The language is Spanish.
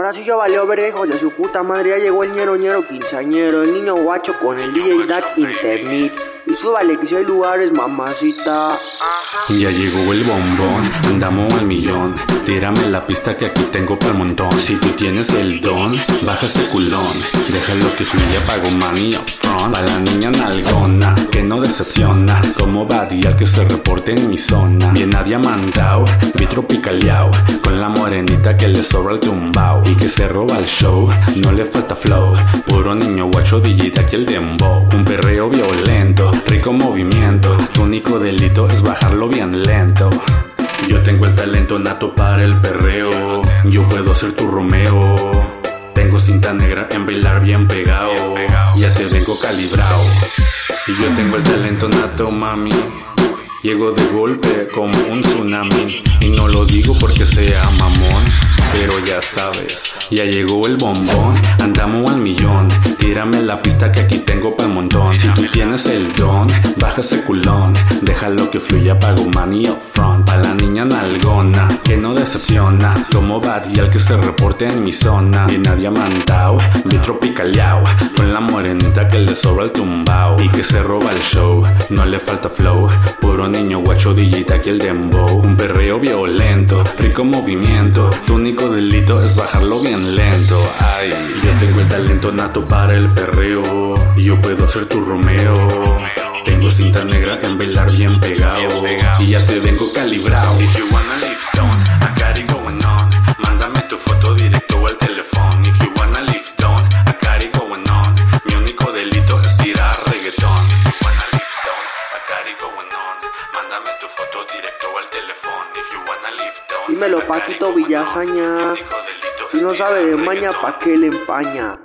Ahora sí ya valió verejo de su puta madre. Ya llegó el ñero ñero quinceañero. El niño guacho con el DJ Dat Internet. Y súbale que hay lugares, mamacita. Ya llegó el bombón, andamos al millón. Tírame la pista que aquí tengo para montón. Si tú tienes el don, baja ese culón. Déjalo que fluya, pago money up front. Pa' la niña nalgona, que no decepciona. Como Badía que se reporte en mi zona. Bien mandado, vi tropicaleao. Con la morenita que le sobra el tumbao. Y que se roba el show, no le falta flow. Puro niño guacho, digita que el dembow. Perreo violento, rico movimiento. Tu único delito es bajarlo bien lento. Yo tengo el talento nato para el perreo. Yo puedo ser tu Romeo. Tengo cinta negra en bailar bien pegado. Ya te vengo calibrado. Y yo tengo el talento nato, mami. Llego de golpe como un tsunami. Y no lo digo porque sea mamón. Pero ya sabes, ya llegó el bombón, andamos al millón. Tírame la pista que aquí tengo para montón. Si tú tienes el don, baja ese culón. Déjalo que fluya, pago money up front. Pa' la niña nalgona, que no decepciona. Como y al que se reporte en mi zona. Y nadie mantao, de tropicaleao. Con la morenita que le sobra el tumbao. Y que se roba el show, no le falta flow. Puro niño guacho, digita aquí el dembow. Un perreo violento, rico movimiento. Tu único delito es bajarlo bien lento. Ay, yo tengo el talento nato para el perreo. Yo puedo ser tu Romeo. Tengo cinta negra en bailar bien pegado. Y ya te vengo calibrado. If you wanna live down, I got it going on. Mándame tu foto directo Dímelo, Paquito delito Si no sabe de maña. ¿pa' qué le empaña?